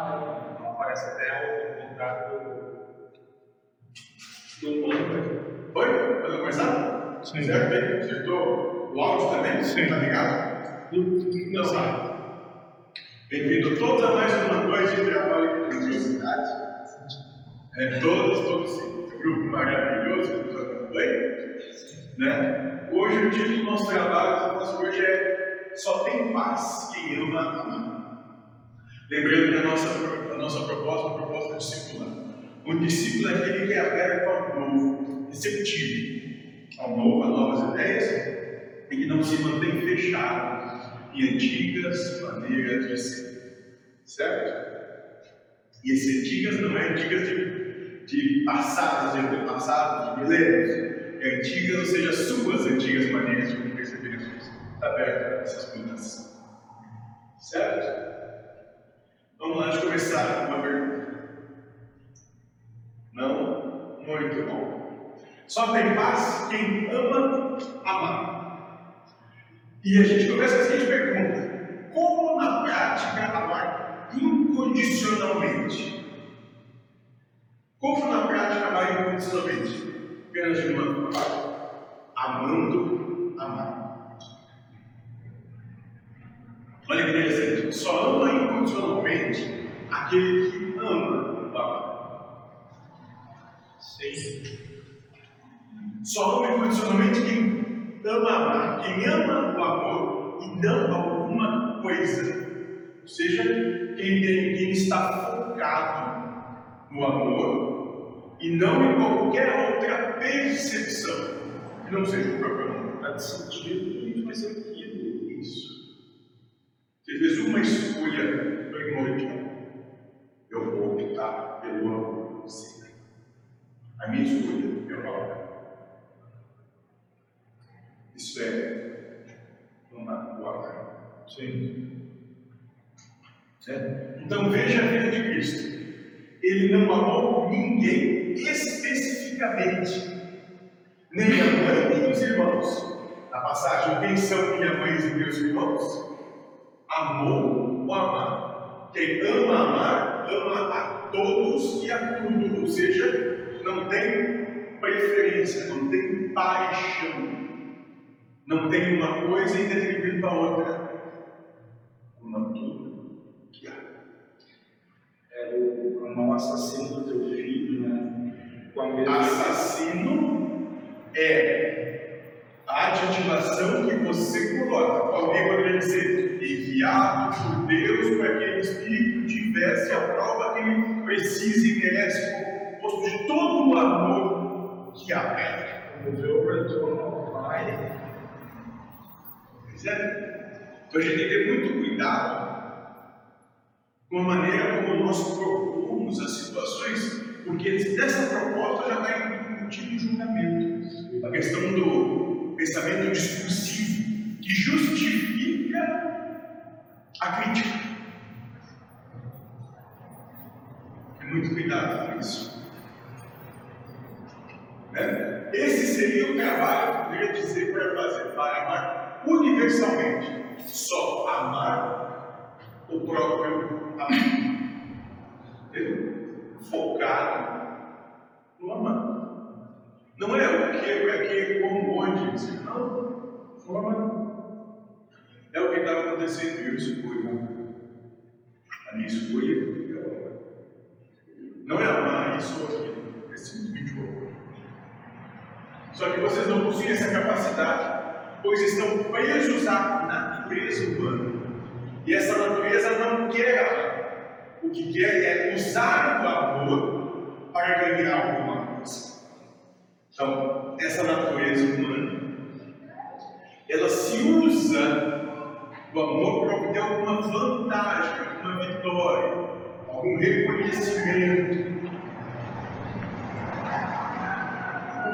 Não aparece até o contrato do, do plano. Oi? Pode começar? Sim. Certo? Acertou o áudio também? Sim. Tá ligado? Então tá. Bem-vindo todos a mais uma noite de trabalho de religiosidade. É, todos, todos esse grupo maravilhoso que nos acompanha. Né? Hoje o título do nosso trabalho nosso hoje é Só tem paz quem ama amar. Lembrando que a nossa, a nossa proposta é uma proposta discipular. Um discípulo é aquele que é aberto ao novo, receptivo ao novo, a novas ideias, e que não se mantém fechado em antigas maneiras de ser. Certo? E esse antigas não é antigas de, de passados, de antepassados, de milênios. É antigas, ou seja, suas antigas maneiras de perceber Jesus. Está aberto a essas mudanças. Certo? Vamos lá, de começar com uma pergunta. Não? Muito bom. Só tem paz quem ama amar. E a gente começa com a seguinte pergunta: Como na prática amar incondicionalmente? Como na prática amar incondicionalmente? Apenas de uma forma: amando amar. Olha interessante. Só ama incondicionalmente aquele que ama amar. Sim. Só ama incondicionalmente quem ama amar, quem ama o amor e não alguma coisa. Ou seja, quem, tem, quem está focado no amor e não em qualquer outra percepção que não seja o próprio amor. Faz sentido e faz sentido. Isso. Você fez uma escolha primordial. A minha escolha o amor. Isso é o amar. Sim. Certo? Então veja a vida de Cristo. Ele não amou ninguém especificamente, nem a mãe nem os irmãos. Na passagem, quem são minha mãe e meus irmãos? Amou o amar. Quem ama amar, ama a todos e a tudo. Ou seja, não tem preferência, não tem paixão. Não tem uma coisa em detrimento da outra. Ama tudo que há. É o amar o assassino do teu filho, né? Com a mesma. Assassino é a adjetivação que você coloca. Alguém poderia dizer enviado por Deus para que aquele espírito tivesse a prova que ele precisa e merece, de todo o amor que há. Pai. Pois é. Então a gente tem que ter muito cuidado com a maneira como nós propomos as situações, porque dessa proposta já vai embutido o julgamento. A questão do pensamento discursivo, que justifica a crítica. Tem muito cuidado com isso. Né? Esse seria o trabalho, eu poderia dizer, para fazer, para amar universalmente. Só amar o próprio. Entendeu? Focado no amar. Não é o que, para que, como, dizer, não. Forma. É o que está acontecendo eu escolho. A minha escolha é o. Não é amar isso ou aquilo, é amor. Só que vocês não possuem essa capacidade, pois estão presos à natureza humana. E essa natureza não quer. O que quer é usar o amor para ganhar alguma coisa. Então, essa natureza humana, ela se usa do amor para obter alguma vantagem, alguma vitória, algum reconhecimento.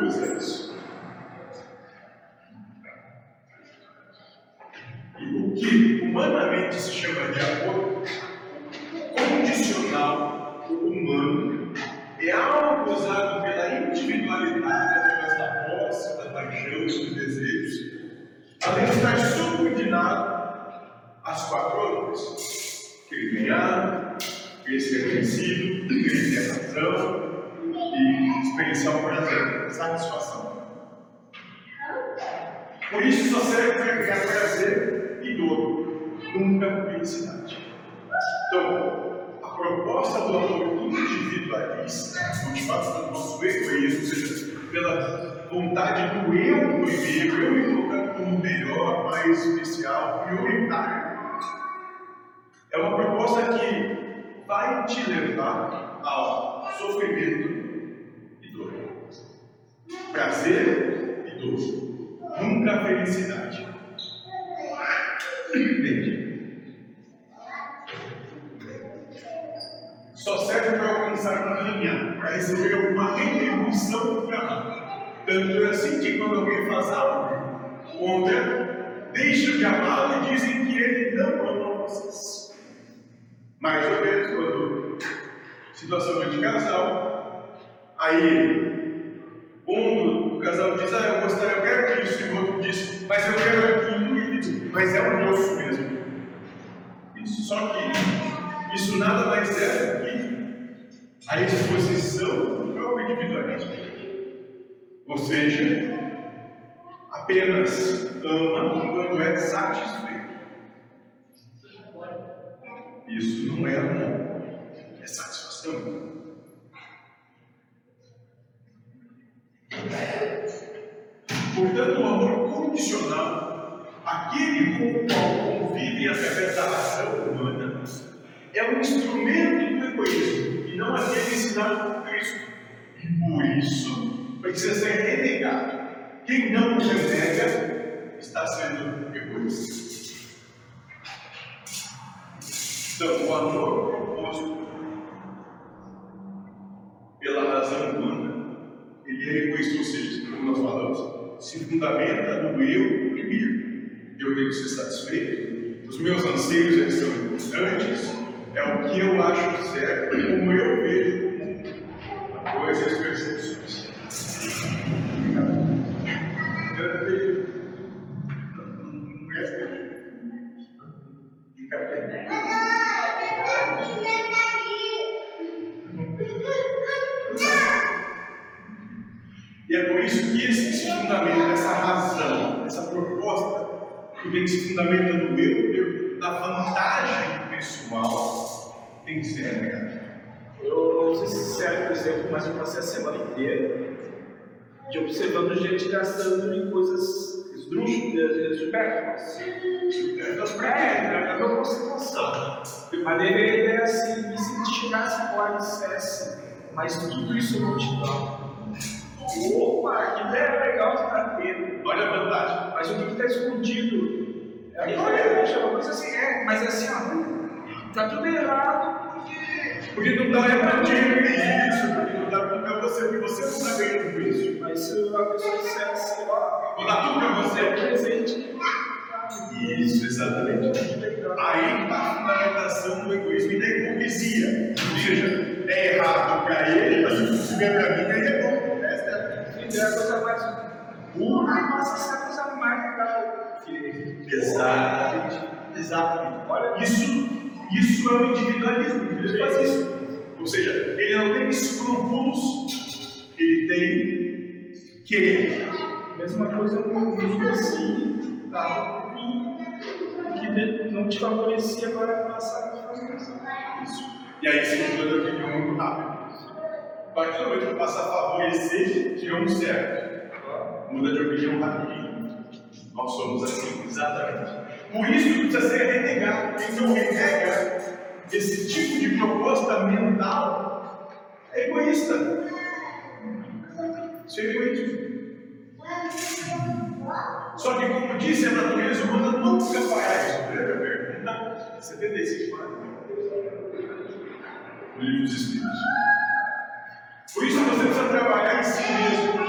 Usa isso. Então, a proposta do amor individualista, motivado pelo nosso egoísmo, ou seja, pela vontade do eu primeiro, eu me colocar como melhor, mais especial, prioritário, é uma proposta que vai te levar ao sofrimento e dor, prazer e dor. Nunca a felicidade. Entende? Só serve para linha, para receber alguma retribuição do trabalho. Tanto é assim que quando alguém faz algo contra, deixam de amá-lo e dizem que ele não ama vocês. Mais ou menos quando situação de casal, aí um o casal diz, ah, eu gostaria, eu quero isso, e o outro diz, mas eu quero aquilo, mas é o moço mesmo. Isso, só que isso nada mais é a exposição próprio individualismo. Ou seja, apenas ama quando é satisfeito. Isso não é amor, é satisfação. Portanto, o amor condicional, aquele com o qual convivem através da razão humana, é um instrumento do egoísmo e não aquele ensinado por Cristo. E por isso precisa ser renegado. Quem não renega está sendo egoísta. Então, o amor proposto pela razão humana, ele é egoísta, ou seja, como nós falamos, se fundamenta no eu primeiro. Eu tenho que ser satisfeito, os meus anseios eles são importantes, é o que eu acho certo, como eu vejo o mundo, a coisa e as percepções. Fica bem. E é por isso que esse se fundamenta, essa razão, essa proposta, que vem se fundamenta no eu, da vantagem pessoal, tem que ser negada. Eu não sei se serve, por exemplo, mas eu passei a semana inteira de observando gente gastando em coisas esdrúxulas, supérfluas. É, é uma situação. Mas a ideia é assim, e se tirasse o alicerce, mas tudo isso não te dá. Opa, que ideia legal você está tendo. Olha a vantagem. Mas o que está escondido? É a é uma coisa assim, é, mas é assim, ó, tá tudo errado porque. Porque não dá é para ti isso, porque não dá tudo para você, porque você não está ganhando com isso. Mas se a pessoa disser assim, ó, vou dar tudo para você. É presente. Isso, exatamente. Aí está a fundamentação do egoísmo e da hipocrisia. Ou seja, é errado para ele, mas se tiver para mim, aí é bom é a coisa mais pura passa a ser a coisa mais legal. Exatamente. Exatamente. Olha, isso, isso é o individualismo. Ele faz isso. Ou seja, ele não tem escrúpulos, ele tem querer. Mesma coisa com o uso assim, tá? que não te favorecia, agora passa a fazer isso. E aí você muda de opinião muito rápido partir do momento que passa a favorecer, tiramos certo. Muda de opinião rapidinho. Nós somos assim, exatamente. Por isso precisa ser renegado. Quem não renega esse tipo de proposta mental é egoísta. Isso é egoísmo. Só que, como disse, a natureza humana nunca fará isso. Primeira pergunta, 75 anos. O livro dos Espíritos. Por isso você precisa trabalhar em si mesmo,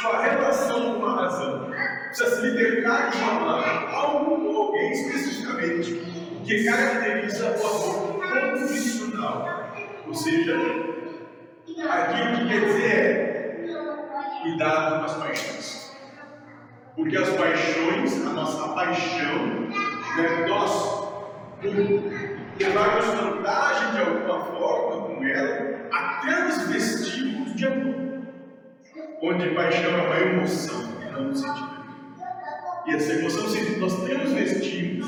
sua relação com a razão. Precisa se libertar de uma algo ou alguém especificamente, que caracteriza o amor condicional. Ou seja, aquilo que quer dizer é cuidado com as paixões. Porque as paixões, a nossa paixão, né, nós, levarmos vantagem de alguma forma com ela, até nos vestimos de amor, onde paixão é uma emoção e não um sentimento. E essa emoção, se nós temos vestimos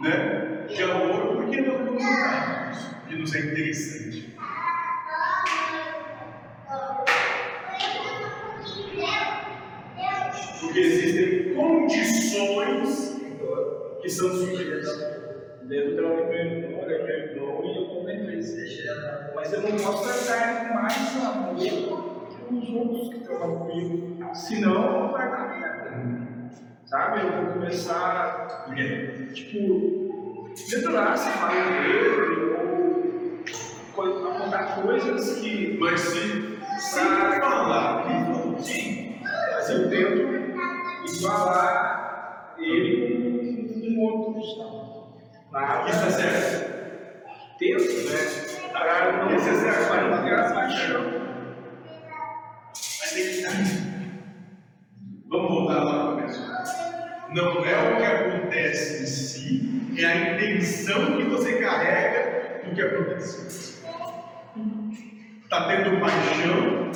né, de amor, porque nós amar isso, que nos é interessante. Porque existem condições que são sujeitas. Devo ter um ele é irmão e eu comentei Mas eu não posso tratar mais amor que os outros que trabalham comigo. Senão dar merda. Sabe? Eu vou começar, tipo, dedurar se fala dele ou apontar coisas que. Mas se, se falar que sim, mas eu tento igualar ele com outros. Nada. Isso é certo. Tento, né? Para não Isso é não criar paixão. Mas tem que estar. Vamos voltar lá no começo. Não é o que acontece em si, é a intenção que você carrega do que acontece. Está tendo paixão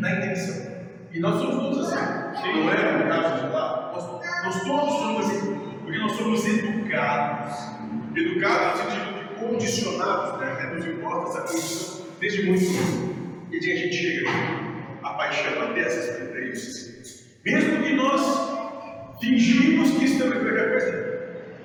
na intenção. E nós somos todos assim. Não é o caso de lá? Nós, nós todos somos assim, porque nós somos educados. Educados no sentido de condicionados, né? É nos imposta essa condição desde muito tempo. E a gente chega a paixão até essas experiências. Mesmo que nós fingimos que estamos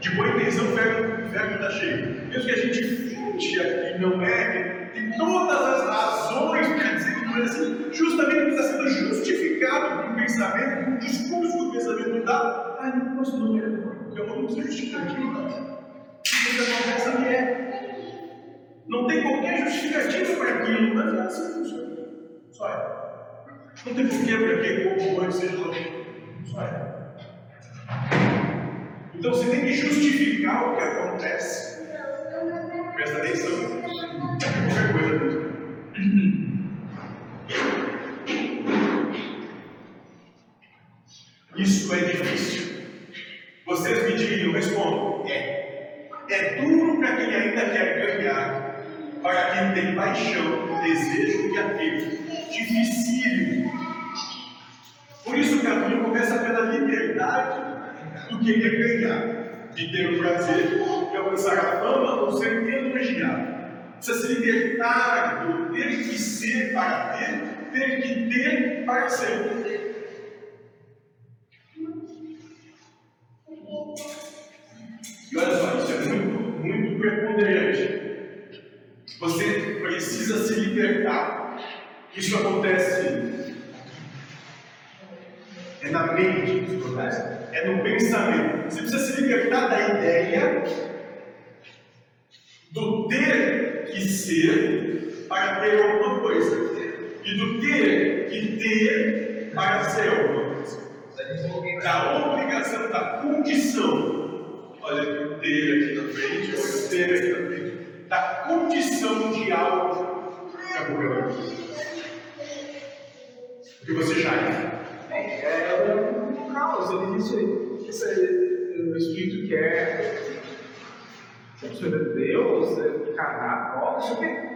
de boa intenção, o verbo está cheio. Mesmo que a gente finge aqui, não é, tem todas as razões para dizer que não é assim, justamente está sendo justificado com o pensamento, com o discurso que o pensamento dá. Ah, não posso não é, porque eu não sou justificativo. O que acontece ali é. Não tem qualquer justificativa para aquilo, mas é assim funciona. Só é. Não tem porquê para que como pode ser longe. Só é. Então você tem que justificar o que acontece. Presta atenção. Qualquer coisa. Isso é difícil. Vocês me diriam, respondam. É. É duro para quem ainda quer ganhar, para quem tem paixão, desejo e apego. Dificílimo. Por isso o caminho começa pela liberdade do querer ganhar, de ter o prazer de alcançar a fama ou ser elogiado. Precisa se libertar do ter que ser para ter, ter que ter para ser. E olha só, isso é muito, muito preponderante. Você precisa se libertar. Isso acontece é na mente que isso acontece, é no pensamento. Você precisa se libertar da ideia do ter que ser para ter alguma coisa e do ter que ter para ser alguma coisa. Da obrigação, da condição. Olha o ter aqui na frente, olha o ter aqui na frente. Da condição de algo é problema. Porque você já. É caos, ele disse esse, o Espírito quer ser pessoa de Deus, é, casar, ó, isso aqui.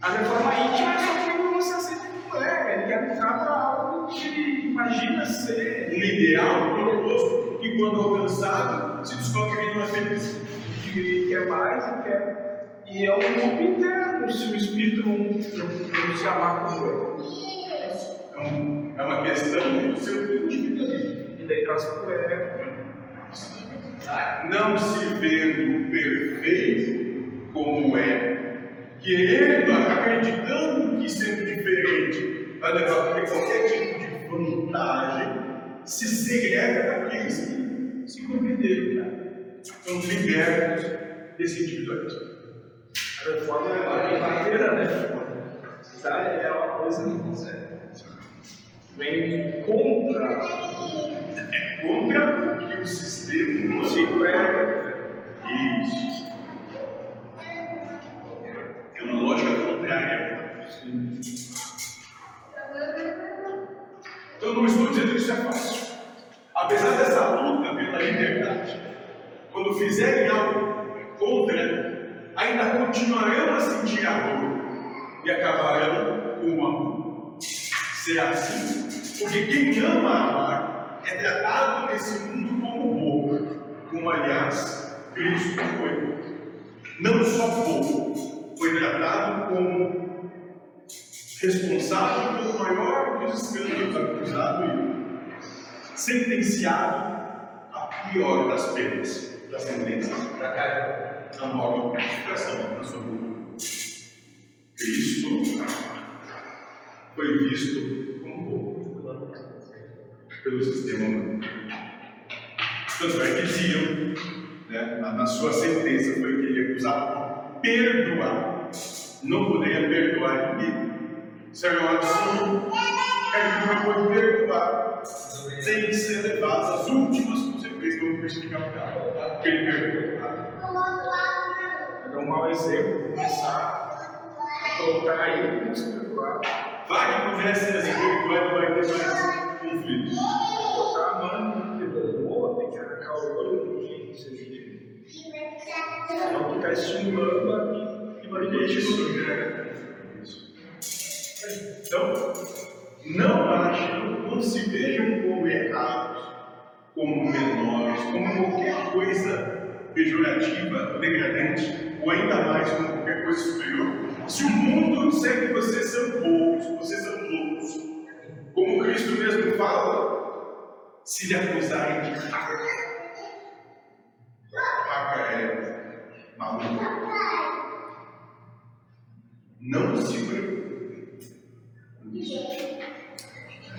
A reforma íntima é só quando você aceita como é, ele quer lutar para algo que imagina ser. Um ideal, um proposto, que quando alcançado, se descobre que não é feliz. E quer mais e quer. E é um mundo interno se o Espírito não, não, se amar como é. É, um, é uma questão do seu individualismo. E daí traz para Não se vendo perfeito como é, querendo, acreditando que sendo diferente vai levar a ter qualquer tipo de vantagem, se segrega daqueles que se compreenderam. São libertos desse individualismo. A reforma é uma brincadeira, né? É uma coisa vem contra, contra o que o sistema humano é. Isso. É uma lógica contrária. Então não estou dizendo que isso é fácil. Apesar dessa luta pela liberdade, quando fizerem algo contra sentir a dor e acabarão com o amor. Será assim? Porque quem ama amar é tratado nesse mundo como bobo, como aliás Cristo foi. Não só bobo, foi tratado como responsável pelo maior dos escândalos acusado e sentenciado à pior das penas, das sentenças, a morte e a na sua vida. Cristo foi visto como bobo pelo sistema humano. Tanto é que diziam, né, na sua sentença, foi que ele acusado de perdoar. Não poderia perdoar ninguém. Sérgio Watson é que pode perdoar sem ser levado às últimas consequências justiça capital. Que ele perdoou. É um mau exemplo começar colocar ele como se perdoar. Vai que acontece assim, vai, vai ter mais conflitos. Colocar a mão que perdoou, tem que arrancar o olho que seja dele. Não ficar estimulando a né? Então, não achem, não se vejam como errados, como menores, como qualquer coisa pejorativa, degradante, ou ainda mais como qualquer coisa superior. Se o mundo disser que vocês são poucos, vocês são loucos, como Cristo mesmo fala, se lhe acusarem de raca, raca é maluco, não se preocupe.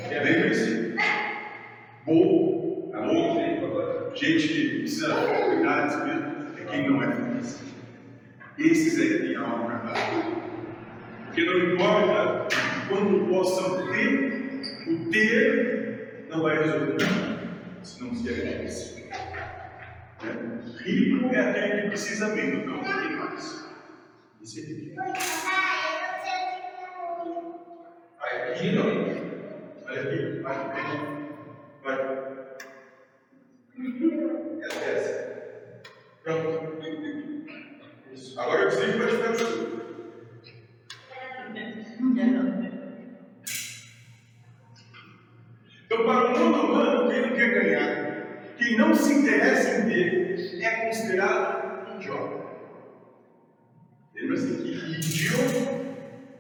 Lembre-se, bobo, louco, gente que precisa cuidar de si mesmo, é quem não é feliz. Esses é que têm alma verdade. Porque não importa quando possam ter, o ter não vai resolver nada, se não se agradece. Né? Rico é aquele que precisa menos, não tem mais. Isso é rico. Vai, não. Olha aqui, vai, vai. Vai. Essa, essa. Pronto. Isso. Agora eu desligo para te ficar tudo. Então, para o mundo humano, quem não se interessa em ter, é considerado idiota. Lembra-se que idiota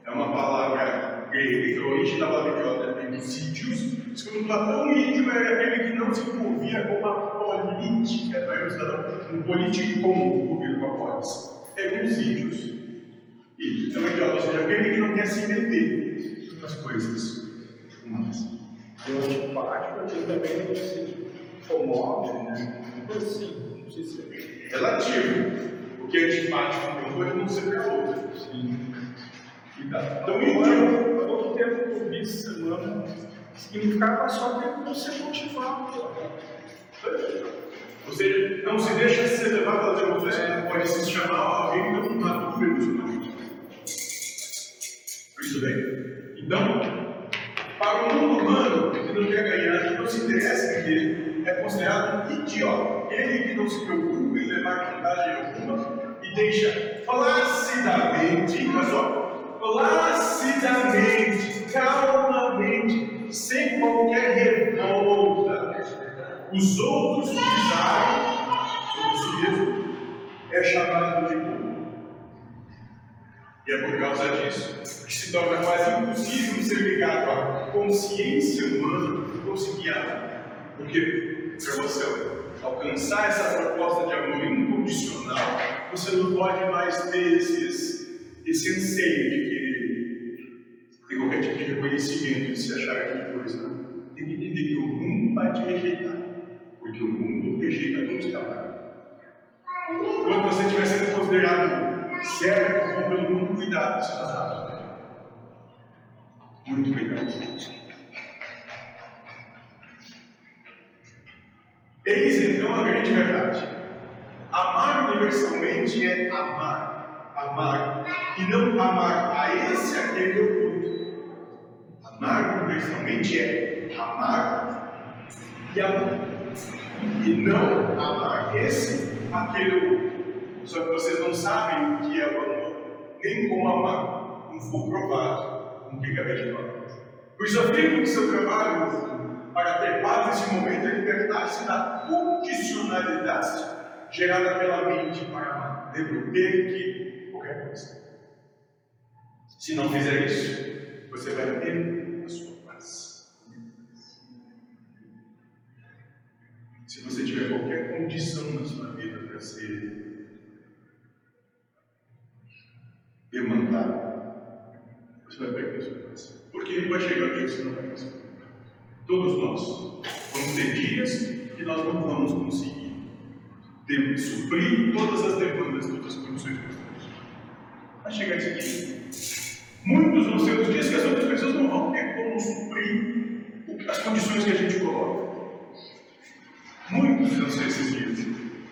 é uma palavra grega, que a origem da palavra idiota é dos ídios. Segundo Platão, ídio é aquele que não se envolvia com uma política, não é um cidadão, um político comum, envolvido com a polis. É os ídios. Ídios. Então, idiota, ou seja, aquele que não quer se meter nas coisas humanas. Eu antipático, aquele também não se comove, né? Tipo assim, não sei se é relativo. O que é antipático para um pode não ser para outro. Sim. Então, Agora, pouco tempo que eu vi essa semana, significava só ter você motivado. Ou seja, não se deixa ser levado pelas emoções, é. pode se chamar alguém não maduro emocionalmente. Muito bem. Então, para o mundo humano, que não quer ganhar, que não se interessa em ter, é considerado um idiota. Ele que não se preocupa em levar vantagem alguma e deixa placidamente, olha só, placidamente, calmamente, sem qualquer revolta, os outros pisarem sobre si mesmo, é chamado de burro. E é por causa disso que se torna quase impossível ser ligado à consciência humana conseguir. Porque, para você alcançar essa proposta de amor incondicional, você não pode mais ter esses, esse anseio de querer ter qualquer tipo de reconhecimento, de se achar aquela coisa. Né? Tem que entender que o mundo vai te rejeitar, porque o mundo rejeita todos os trabalhos. Quando você estiver sendo considerado certo, pelo mundo, cuidado, você está Muito cuidado. Eis então a grande verdade. Amar universalmente é amar, amar, e não amar a esse, aquele outro. Amar universalmente é amar e amar, e não amar esse, aquele outro. Só que vocês não sabem o que é o amor, tem como amar, não for provado, nós. Por isso afirmo que seu trabalho para ter paz nesse momento é libertar-se da condicionalidade gerada pela mente para ter que qualquer coisa. Se não fizer isso, você vai ter a sua paz. Se você tiver qualquer condição na sua vida para ser demandado, você vai perder a. Porque vai chegar que você não vai conseguir. Todos nós vamos ter dias que nós não vamos conseguir ter, suprir todas as demandas, todas as condições que nós temos. Vai chegar esse dia. Muitos vão ser os dias que as outras pessoas não vão ter como suprir as condições que a gente coloca. Muitos vão ser esses dias.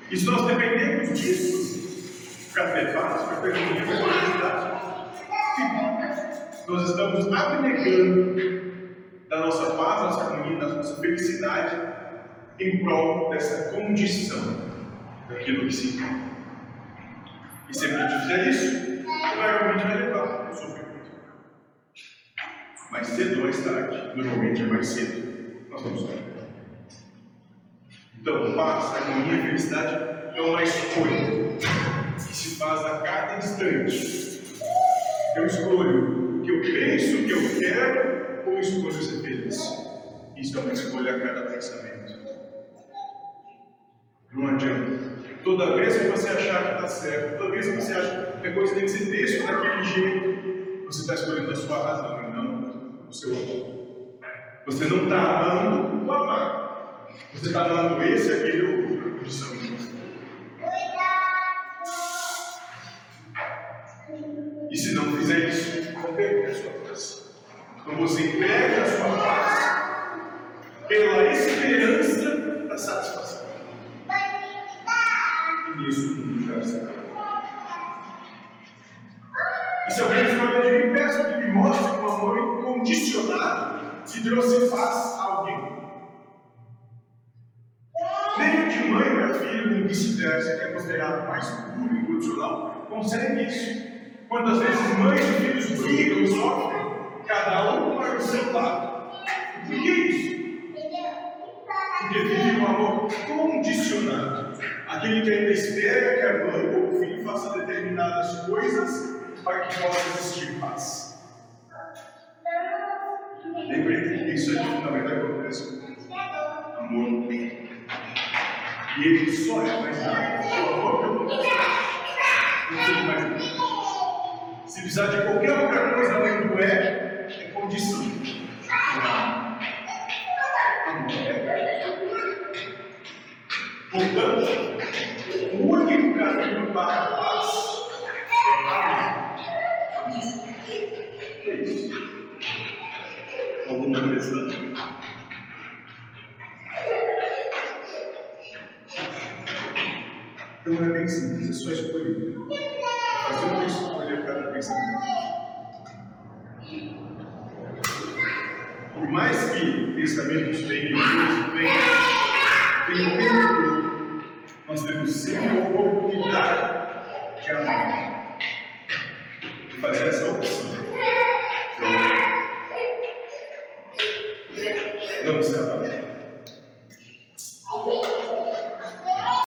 E se nós dependemos disso para paz, para ter felicidade, nós estamos abnegando da nossa paz, da nossa harmonia, da nossa felicidade em prol dessa condição daquilo que se encontra. E se a gente fizer isso, provavelmente vai levar ao sofrimento. Mais cedo ou mais tarde, normalmente é mais cedo, nós vamos sofrer. Então, paz, harmonia e felicidade é uma escolha que se faz a cada instante. Eu escolho o penso, o que eu quero, ou escolho ser feliz. Isso é uma escolha a cada pensamento. Não adianta. Toda vez que você achar que está certo, toda vez que você acha que a coisa tem que ser feita daquele jeito, você está escolhendo a sua razão e não o seu amor. Você não está amando o amar. Você está amando esse, aquele ou condição de você. E se não fizer não perder a sua paz. Então você perde a sua paz pela esperança da satisfação. E nisso tudo já se acaba. E se alguém for de mim, peço que me mostre um amor incondicionado se Deus se faz a alguém. Nem de mãe para filho, nem vice-versa, que é considerado mais puro e incondicional, consegue isso. Quantas vezes mães e filhos brigam e sofrem, cada um para o seu lado. Por que isso? Porque vive um amor condicionado. Aquele que ainda espera que a mãe ou o filho faça determinadas coisas para que possa existir paz. Lembre que isso na verdade, acontece com amor no. E ele só é mais nada. O amor que eu vou não tem mais nada. Se precisar de qualquer outra coisa além do é, é condição. Portanto, o único caminho para a paz é amar. É isso. Alguma questão? Então é bem simples, é só escolher. Que pensamentos venham e venham, venham o tempo todo, nós temos sempre a oportunidade de amar.